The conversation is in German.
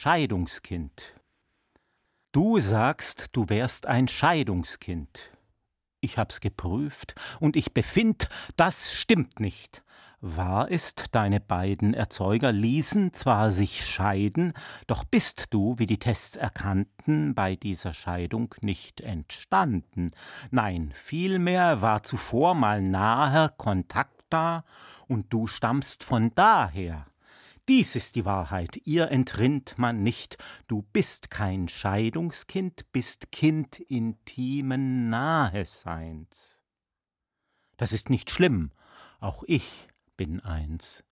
Scheidungskind. Du sagst, du wärst ein Scheidungskind. Ich hab's geprüft und ich befind, das stimmt nicht. Wahr ist, deine beiden Erzeuger ließen zwar sich scheiden, doch bist du, wie die Tests erkannten, bei dieser Scheidung nicht entstanden. Nein, vielmehr war zuvor mal naher Kontakt da, und du stammst von daher. Dies ist die Wahrheit, ihr entrinnt man nicht. Du bist kein Scheidungskind, bist Kind intimen Naheseins. Das ist nicht schlimm, auch ich bin eins.